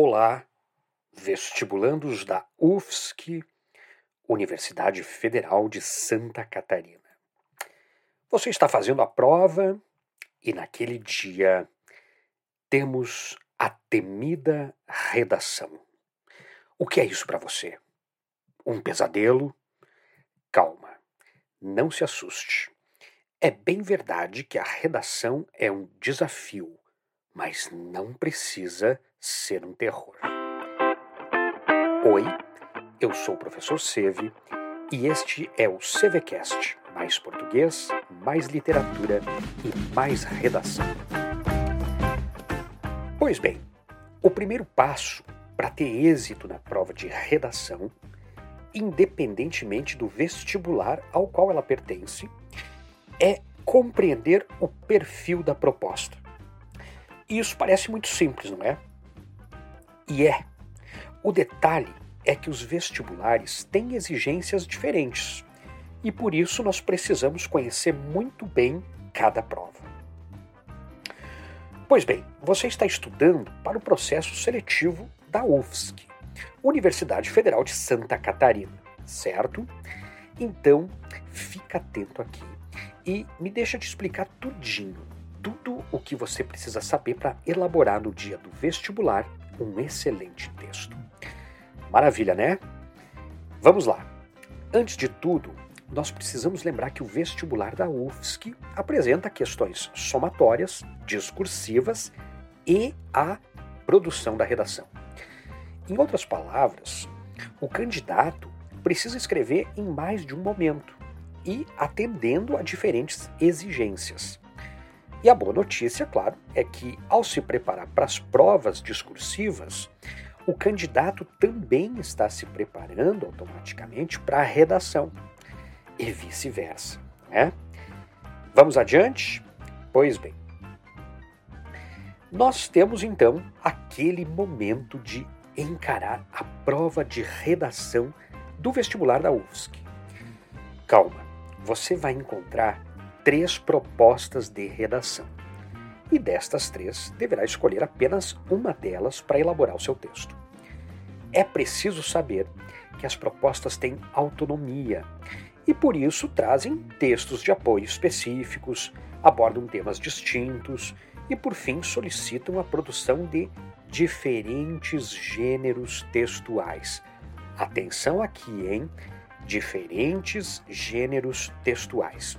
Olá, vestibulandos da UFSC, Universidade Federal de Santa Catarina. Você está fazendo a prova e naquele dia temos a temida redação. O que é isso para você? Um pesadelo? Calma, não se assuste. É bem verdade que a redação é um desafio, mas não precisa ser um terror. Oi, eu sou o professor Seve e este é o CVCast, mais português, mais literatura e mais redação. Pois bem, o primeiro passo para ter êxito na prova de redação, independentemente do vestibular ao qual ela pertence, é compreender o perfil da proposta. E isso parece muito simples, não é? E é. O detalhe é que os vestibulares têm exigências diferentes e por isso nós precisamos conhecer muito bem cada prova. Pois bem, você está estudando para o processo seletivo da UFSC, Universidade Federal de Santa Catarina, certo? Então, fica atento aqui e me deixa te explicar tudinho, tudo o que você precisa saber para elaborar no dia do vestibular um excelente texto. Maravilha, né? Vamos lá. Antes de tudo, nós precisamos lembrar que o vestibular da UFSC apresenta questões somatórias, discursivas e a produção da redação. Em outras palavras, o candidato precisa escrever em mais de um momento e atendendo a diferentes exigências. E a boa notícia, claro, é que ao se preparar para as provas discursivas, o candidato também está se preparando automaticamente para a redação e vice-versa. Né? Vamos adiante? Pois bem, nós temos então aquele momento de encarar a prova de redação do vestibular da UFSC. Calma, você vai encontrar três propostas de redação. E destas três, deverá escolher apenas uma delas para elaborar o seu texto. É preciso saber que as propostas têm autonomia e, por isso, trazem textos de apoio específicos, abordam temas distintos e, por fim, solicitam a produção de diferentes gêneros textuais. Atenção aqui, hein? Diferentes gêneros textuais.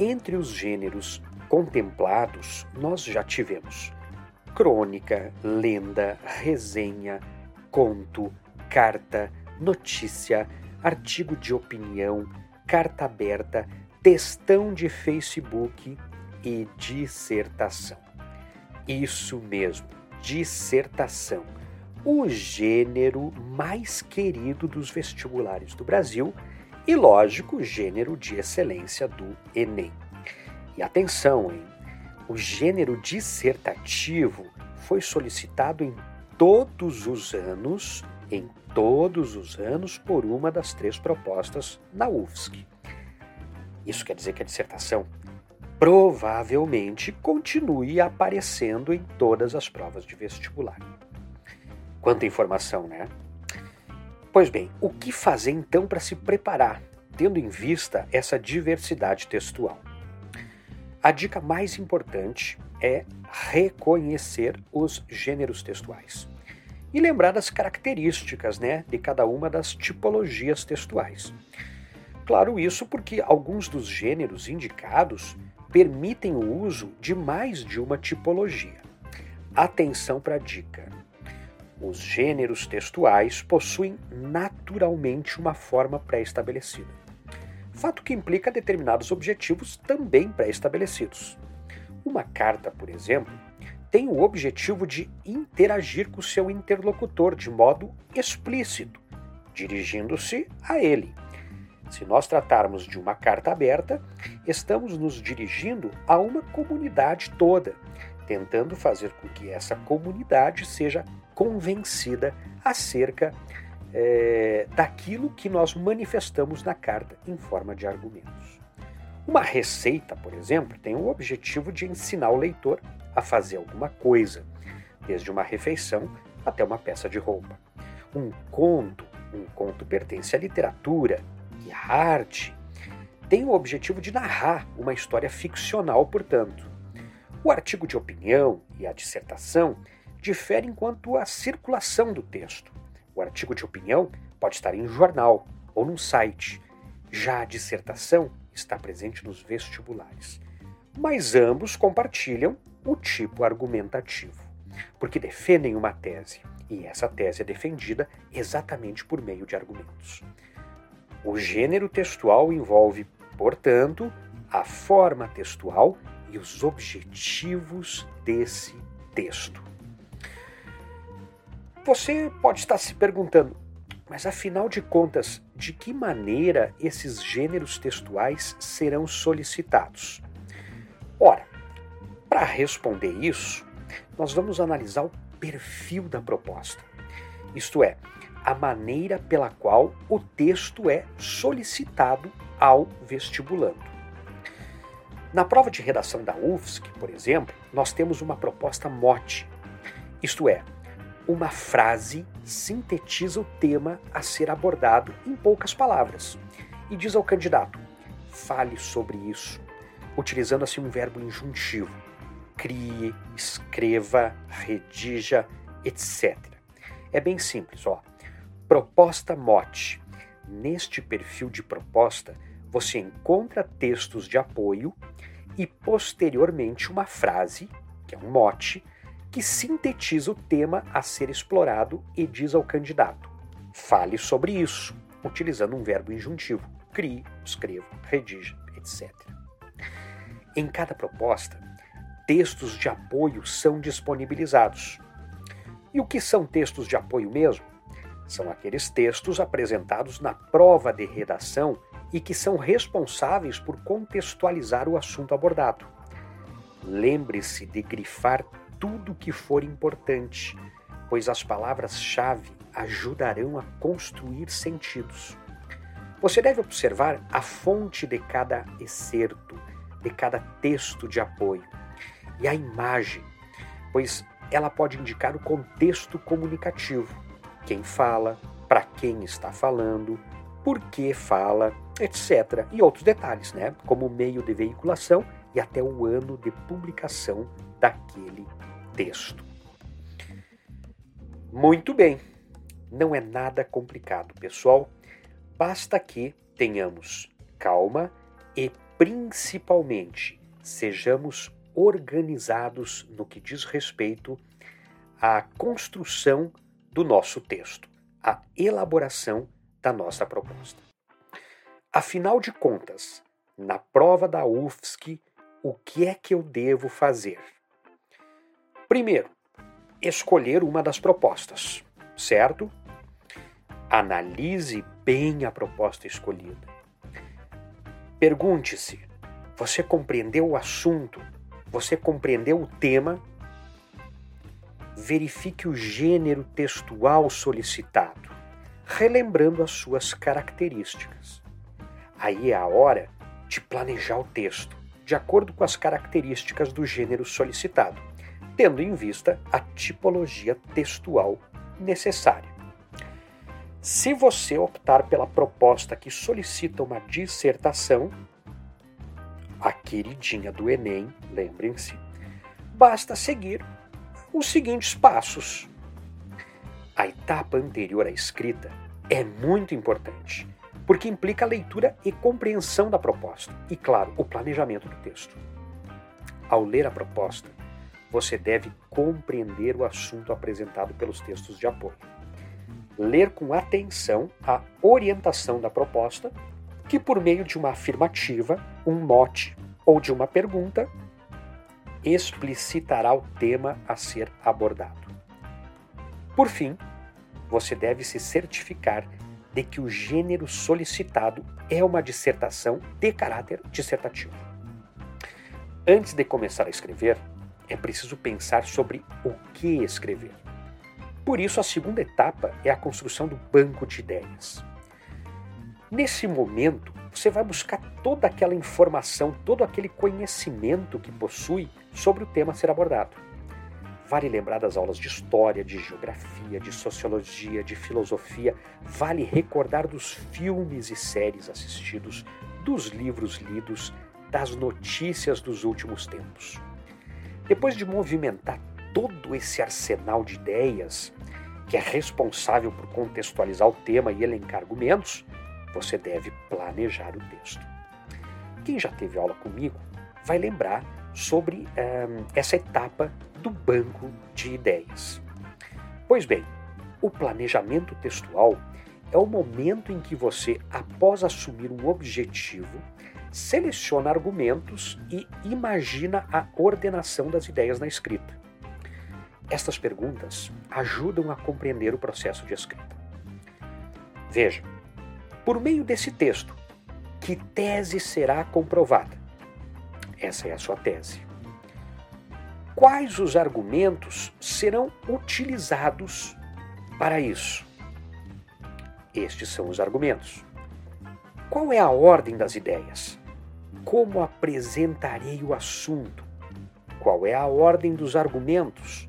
Entre os gêneros contemplados, nós já tivemos crônica, lenda, resenha, conto, carta, notícia, artigo de opinião, carta aberta, textão de Facebook e dissertação. Isso mesmo, dissertação. O gênero mais querido dos vestibulares do Brasil e, lógico, gênero de excelência do Enem. E atenção, hein? O gênero dissertativo foi solicitado em todos os anos, em todos os anos, por uma das três propostas na UFSC. Isso quer dizer que a dissertação provavelmente continue aparecendo em todas as provas de vestibular. Quanta informação, né? Pois bem, o que fazer então para se preparar, tendo em vista essa diversidade textual? A dica mais importante é reconhecer os gêneros textuais e lembrar das características né, de cada uma das tipologias textuais. Claro, isso porque alguns dos gêneros indicados permitem o uso de mais de uma tipologia. Atenção para a dica. Os gêneros textuais possuem naturalmente uma forma pré-estabelecida, fato que implica determinados objetivos também pré-estabelecidos. Uma carta, por exemplo, tem o objetivo de interagir com seu interlocutor de modo explícito, dirigindo-se a ele. Se nós tratarmos de uma carta aberta, estamos nos dirigindo a uma comunidade toda, tentando fazer com que essa comunidade seja convencida acerca é, daquilo que nós manifestamos na carta em forma de argumentos. Uma receita, por exemplo, tem o objetivo de ensinar o leitor a fazer alguma coisa, desde uma refeição até uma peça de roupa. Um conto, um conto pertence à literatura e à arte. Tem o objetivo de narrar uma história ficcional, portanto. O artigo de opinião e a dissertação diferem quanto à circulação do texto. O artigo de opinião pode estar em jornal ou num site. Já a dissertação está presente nos vestibulares. Mas ambos compartilham o tipo argumentativo, porque defendem uma tese, e essa tese é defendida exatamente por meio de argumentos. O gênero textual envolve, portanto, a forma textual e os objetivos desse texto. Você pode estar se perguntando, mas afinal de contas, de que maneira esses gêneros textuais serão solicitados? Ora, para responder isso, nós vamos analisar o perfil da proposta, isto é, a maneira pela qual o texto é solicitado ao vestibulando. Na prova de redação da UFSC, por exemplo, nós temos uma proposta mote, isto é, uma frase sintetiza o tema a ser abordado em poucas palavras e diz ao candidato: fale sobre isso, utilizando assim um verbo injuntivo. Crie, escreva, redija, etc. É bem simples, ó. Proposta mote. Neste perfil de proposta, você encontra textos de apoio e posteriormente uma frase, que é um mote, que sintetiza o tema a ser explorado e diz ao candidato: fale sobre isso, utilizando um verbo injuntivo: crie, escreva, redija, etc. Em cada proposta, textos de apoio são disponibilizados. E o que são textos de apoio mesmo? São aqueles textos apresentados na prova de redação e que são responsáveis por contextualizar o assunto abordado. Lembre-se de grifar tudo que for importante, pois as palavras-chave ajudarão a construir sentidos. Você deve observar a fonte de cada excerto, de cada texto de apoio e a imagem, pois ela pode indicar o contexto comunicativo, quem fala, para quem está falando, por que fala, etc. E outros detalhes, né? como o meio de veiculação e até o ano de publicação daquele texto. Muito bem, não é nada complicado, pessoal. Basta que tenhamos calma e, principalmente, sejamos organizados no que diz respeito à construção do nosso texto, à elaboração da nossa proposta. Afinal de contas, na prova da UFSC, o que é que eu devo fazer? Primeiro, escolher uma das propostas, certo? Analise bem a proposta escolhida. Pergunte-se: você compreendeu o assunto? Você compreendeu o tema? Verifique o gênero textual solicitado, relembrando as suas características. Aí é a hora de planejar o texto, de acordo com as características do gênero solicitado tendo em vista a tipologia textual necessária. Se você optar pela proposta que solicita uma dissertação, a queridinha do Enem, lembrem-se, basta seguir os seguintes passos. A etapa anterior à escrita é muito importante, porque implica a leitura e compreensão da proposta e, claro, o planejamento do texto. Ao ler a proposta, você deve compreender o assunto apresentado pelos textos de apoio. Ler com atenção a orientação da proposta, que por meio de uma afirmativa, um mote ou de uma pergunta, explicitará o tema a ser abordado. Por fim, você deve se certificar de que o gênero solicitado é uma dissertação de caráter dissertativo. Antes de começar a escrever, é preciso pensar sobre o que escrever. Por isso, a segunda etapa é a construção do banco de ideias. Nesse momento, você vai buscar toda aquela informação, todo aquele conhecimento que possui sobre o tema a ser abordado. Vale lembrar das aulas de história, de geografia, de sociologia, de filosofia. Vale recordar dos filmes e séries assistidos, dos livros lidos, das notícias dos últimos tempos. Depois de movimentar todo esse arsenal de ideias, que é responsável por contextualizar o tema e elencar argumentos, você deve planejar o texto. Quem já teve aula comigo vai lembrar sobre um, ehm, essa etapa do banco de ideias. Pois bem, o planejamento textual é o momento em que você, após assumir um objetivo, seleciona argumentos e imagina a ordenação das ideias na escrita. Estas perguntas ajudam a compreender o processo de escrita. Veja, por meio desse texto, que tese será comprovada? Essa é a sua tese. Quais os argumentos serão utilizados para isso? Estes são os argumentos. Qual é a ordem das ideias? Como apresentarei o assunto? Qual é a ordem dos argumentos?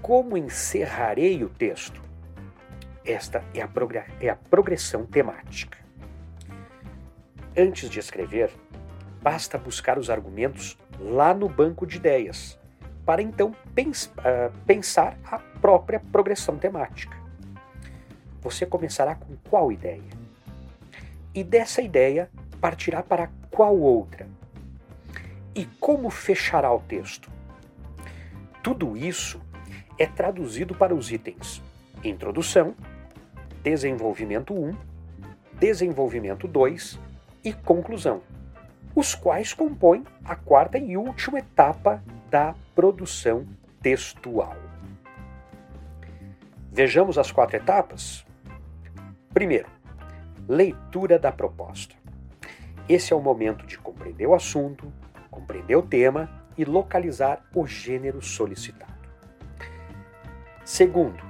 Como encerrarei o texto? Esta é a, é a progressão temática. Antes de escrever, basta buscar os argumentos lá no banco de ideias, para então pens uh, pensar a própria progressão temática. Você começará com qual ideia? E dessa ideia partirá para qual outra? E como fechará o texto? Tudo isso é traduzido para os itens Introdução, Desenvolvimento 1, Desenvolvimento 2 e Conclusão, os quais compõem a quarta e última etapa da produção textual. Vejamos as quatro etapas? Primeiro, leitura da proposta. Esse é o momento de compreender o assunto, compreender o tema e localizar o gênero solicitado. Segundo,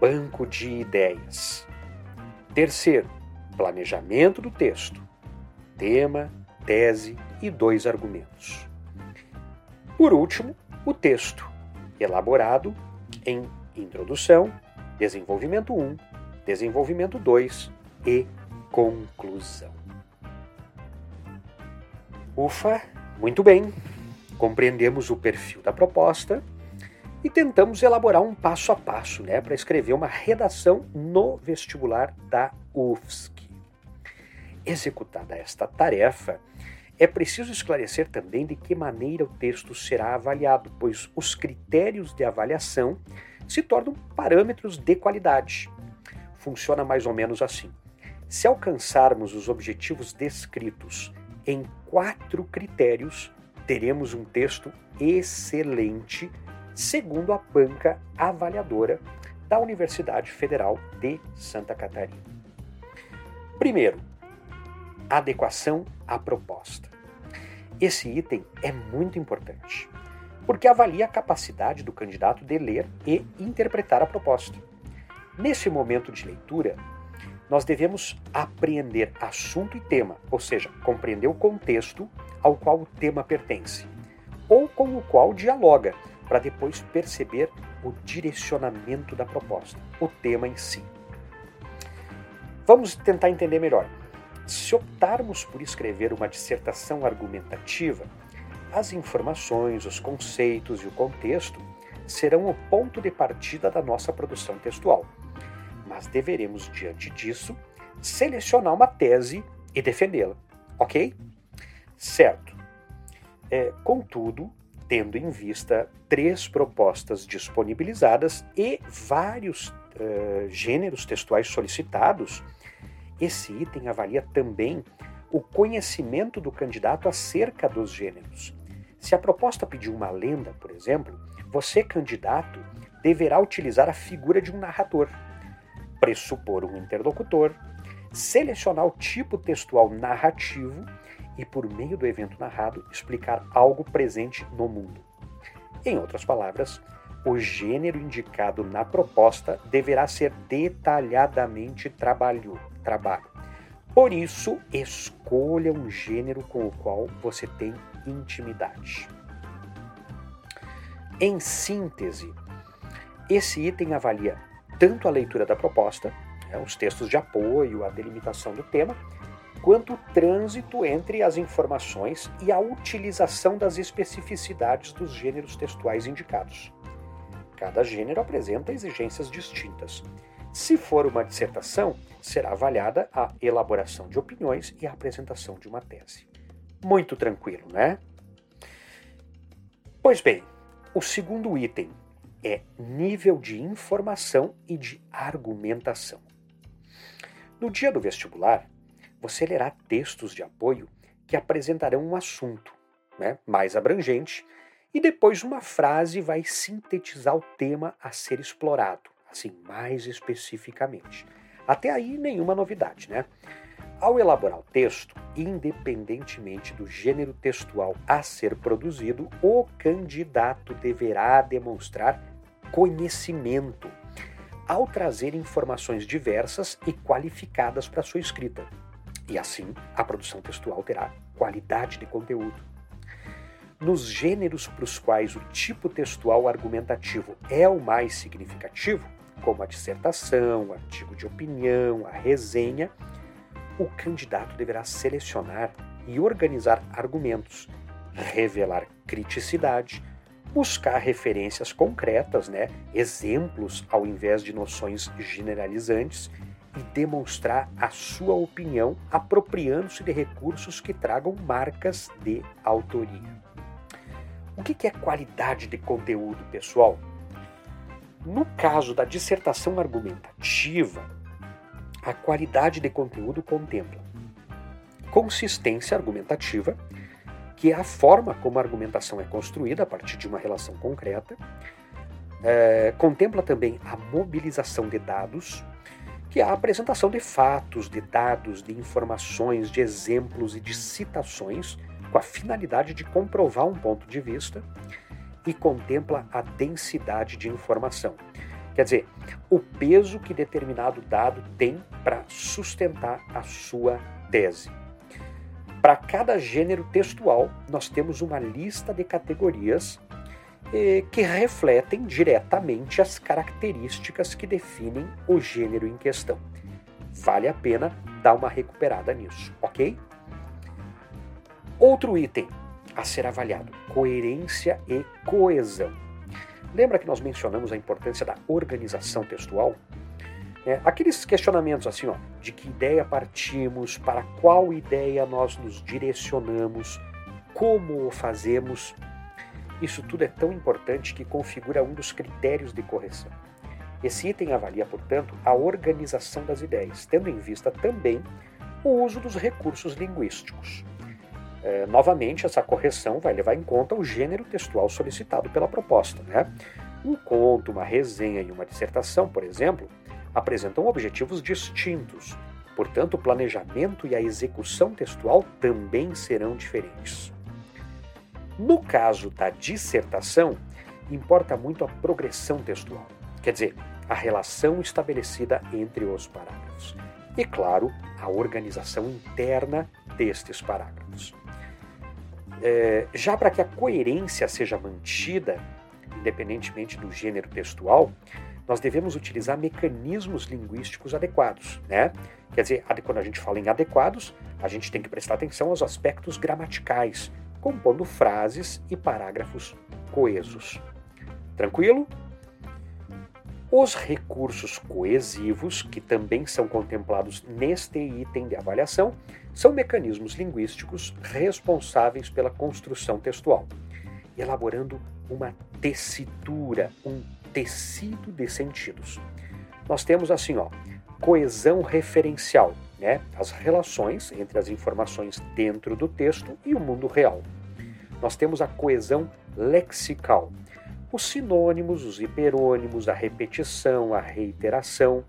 banco de ideias. Terceiro, planejamento do texto, tema, tese e dois argumentos. Por último, o texto, elaborado em introdução, desenvolvimento 1, desenvolvimento 2 e conclusão. Ufa, muito bem. Compreendemos o perfil da proposta e tentamos elaborar um passo a passo né, para escrever uma redação no vestibular da UFSC. Executada esta tarefa, é preciso esclarecer também de que maneira o texto será avaliado, pois os critérios de avaliação se tornam parâmetros de qualidade. Funciona mais ou menos assim. Se alcançarmos os objetivos descritos em quatro critérios, teremos um texto excelente, segundo a banca avaliadora da Universidade Federal de Santa Catarina. Primeiro, adequação à proposta. Esse item é muito importante, porque avalia a capacidade do candidato de ler e interpretar a proposta. Nesse momento de leitura, nós devemos apreender assunto e tema, ou seja, compreender o contexto ao qual o tema pertence, ou com o qual dialoga, para depois perceber o direcionamento da proposta, o tema em si. Vamos tentar entender melhor. Se optarmos por escrever uma dissertação argumentativa, as informações, os conceitos e o contexto serão o ponto de partida da nossa produção textual mas deveremos, diante disso, selecionar uma tese e defendê-la, ok? Certo. É, contudo, tendo em vista três propostas disponibilizadas e vários uh, gêneros textuais solicitados, esse item avalia também o conhecimento do candidato acerca dos gêneros. Se a proposta pedir uma lenda, por exemplo, você, candidato, deverá utilizar a figura de um narrador pressupor um interlocutor, selecionar o tipo textual narrativo e, por meio do evento narrado, explicar algo presente no mundo. Em outras palavras, o gênero indicado na proposta deverá ser detalhadamente trabalho, trabalho. Por isso, escolha um gênero com o qual você tem intimidade. Em síntese, Esse item avalia tanto a leitura da proposta, né, os textos de apoio, a delimitação do tema, quanto o trânsito entre as informações e a utilização das especificidades dos gêneros textuais indicados. Cada gênero apresenta exigências distintas. Se for uma dissertação, será avaliada a elaboração de opiniões e a apresentação de uma tese. Muito tranquilo, né? Pois bem, o segundo item é nível de informação e de argumentação. No dia do vestibular, você lerá textos de apoio que apresentarão um assunto né, mais abrangente e depois uma frase vai sintetizar o tema a ser explorado, assim, mais especificamente. Até aí, nenhuma novidade, né? Ao elaborar o texto, independentemente do gênero textual a ser produzido, o candidato deverá demonstrar conhecimento ao trazer informações diversas e qualificadas para sua escrita. E assim, a produção textual terá qualidade de conteúdo. Nos gêneros para os quais o tipo textual argumentativo é o mais significativo, como a dissertação, o artigo de opinião, a resenha, o candidato deverá selecionar e organizar argumentos, revelar criticidade, buscar referências concretas, né, exemplos ao invés de noções generalizantes e demonstrar a sua opinião apropriando-se de recursos que tragam marcas de autoria. O que é qualidade de conteúdo, pessoal? No caso da dissertação argumentativa, a qualidade de conteúdo contempla consistência argumentativa, que é a forma como a argumentação é construída a partir de uma relação concreta, é, contempla também a mobilização de dados, que é a apresentação de fatos, de dados, de informações, de exemplos e de citações, com a finalidade de comprovar um ponto de vista, e contempla a densidade de informação. Quer dizer, o peso que determinado dado tem para sustentar a sua tese. Para cada gênero textual, nós temos uma lista de categorias eh, que refletem diretamente as características que definem o gênero em questão. Vale a pena dar uma recuperada nisso, ok? Outro item a ser avaliado: coerência e coesão. Lembra que nós mencionamos a importância da organização textual? É, aqueles questionamentos assim, ó, de que ideia partimos, para qual ideia nós nos direcionamos, como o fazemos, isso tudo é tão importante que configura um dos critérios de correção. Esse item avalia, portanto, a organização das ideias, tendo em vista também o uso dos recursos linguísticos. É, novamente, essa correção vai levar em conta o gênero textual solicitado pela proposta. Né? Um conto, uma resenha e uma dissertação, por exemplo, apresentam objetivos distintos, portanto, o planejamento e a execução textual também serão diferentes. No caso da dissertação, importa muito a progressão textual, quer dizer, a relação estabelecida entre os parágrafos. E, claro, a organização interna destes parágrafos. É, já para que a coerência seja mantida, independentemente do gênero textual, nós devemos utilizar mecanismos linguísticos adequados. Né? Quer dizer, quando a gente fala em adequados, a gente tem que prestar atenção aos aspectos gramaticais, compondo frases e parágrafos coesos. Tranquilo? Os recursos coesivos, que também são contemplados neste item de avaliação, são mecanismos linguísticos responsáveis pela construção textual, elaborando uma tessitura, um tecido de sentidos. Nós temos assim, ó, coesão referencial, né, as relações entre as informações dentro do texto e o mundo real. Nós temos a coesão lexical, os sinônimos, os hiperônimos, a repetição, a reiteração.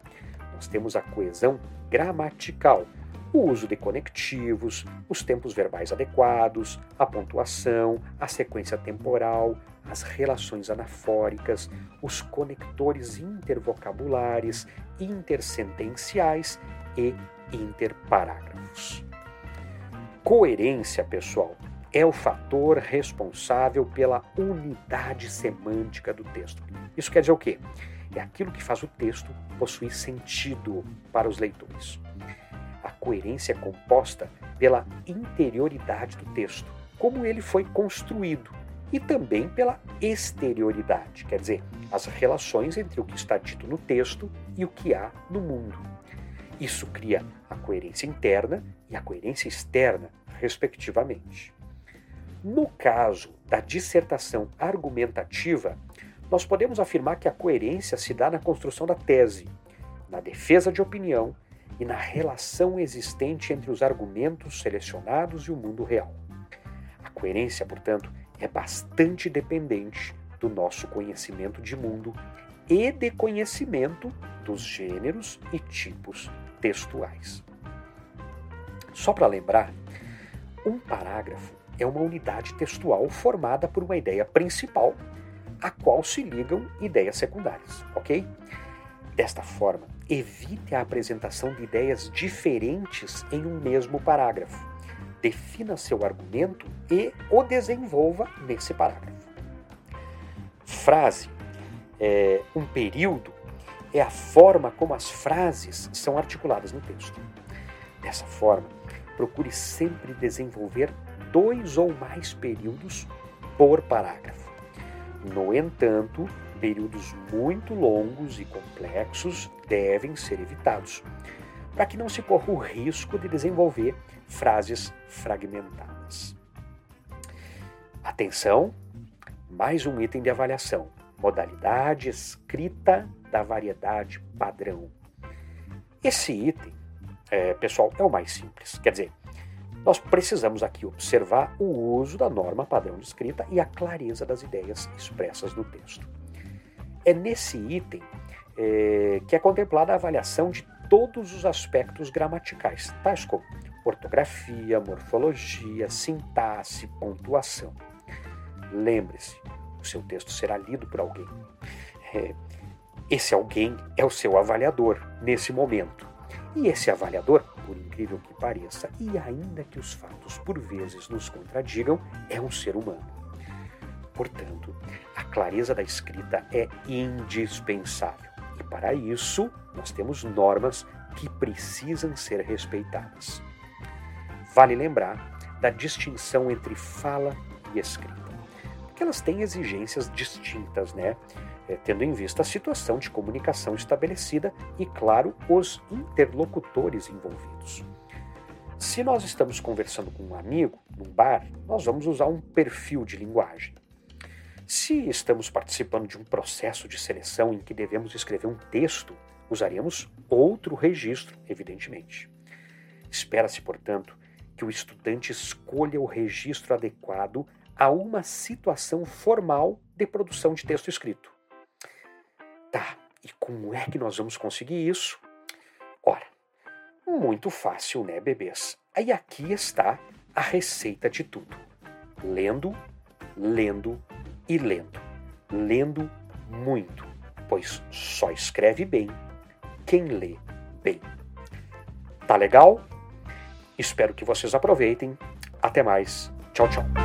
Nós temos a coesão gramatical, o uso de conectivos, os tempos verbais adequados, a pontuação, a sequência temporal, as relações anafóricas, os conectores intervocabulares, intersentenciais e interparágrafos. Coerência, pessoal, é o fator responsável pela unidade semântica do texto. Isso quer dizer o quê? é aquilo que faz o texto possuir sentido para os leitores. Coerência composta pela interioridade do texto, como ele foi construído, e também pela exterioridade, quer dizer, as relações entre o que está dito no texto e o que há no mundo. Isso cria a coerência interna e a coerência externa, respectivamente. No caso da dissertação argumentativa, nós podemos afirmar que a coerência se dá na construção da tese, na defesa de opinião e na relação existente entre os argumentos selecionados e o mundo real. A coerência, portanto, é bastante dependente do nosso conhecimento de mundo e de conhecimento dos gêneros e tipos textuais. Só para lembrar, um parágrafo é uma unidade textual formada por uma ideia principal, a qual se ligam ideias secundárias, ok? Desta forma, evite a apresentação de ideias diferentes em um mesmo parágrafo. Defina seu argumento e o desenvolva nesse parágrafo. Frase, é, um período, é a forma como as frases são articuladas no texto. Dessa forma, procure sempre desenvolver dois ou mais períodos por parágrafo. No entanto, períodos muito longos e complexos devem ser evitados, para que não se corra o risco de desenvolver frases fragmentadas. Atenção, mais um item de avaliação: modalidade escrita da variedade padrão. Esse item, é, pessoal, é o mais simples. Quer dizer, nós precisamos aqui observar o uso da norma padrão de escrita e a clareza das ideias expressas no texto. É nesse item é, que é contemplada a avaliação de todos os aspectos gramaticais, tais como ortografia, morfologia, sintaxe, pontuação. Lembre-se, o seu texto será lido por alguém. É, esse alguém é o seu avaliador nesse momento. E esse avaliador, por incrível que pareça, e ainda que os fatos por vezes nos contradigam, é um ser humano. Portanto, a clareza da escrita é indispensável. E para isso, nós temos normas que precisam ser respeitadas. Vale lembrar da distinção entre fala e escrita, porque elas têm exigências distintas, né? é, tendo em vista a situação de comunicação estabelecida e, claro, os interlocutores envolvidos. Se nós estamos conversando com um amigo num bar, nós vamos usar um perfil de linguagem. Se estamos participando de um processo de seleção em que devemos escrever um texto, usaremos outro registro, evidentemente. Espera-se, portanto, que o estudante escolha o registro adequado a uma situação formal de produção de texto escrito. Tá, e como é que nós vamos conseguir isso? Ora, muito fácil, né, bebês? Aí aqui está a receita de tudo: lendo, lendo e lendo. Lendo muito, pois só escreve bem quem lê bem. Tá legal? Espero que vocês aproveitem. Até mais. Tchau, tchau.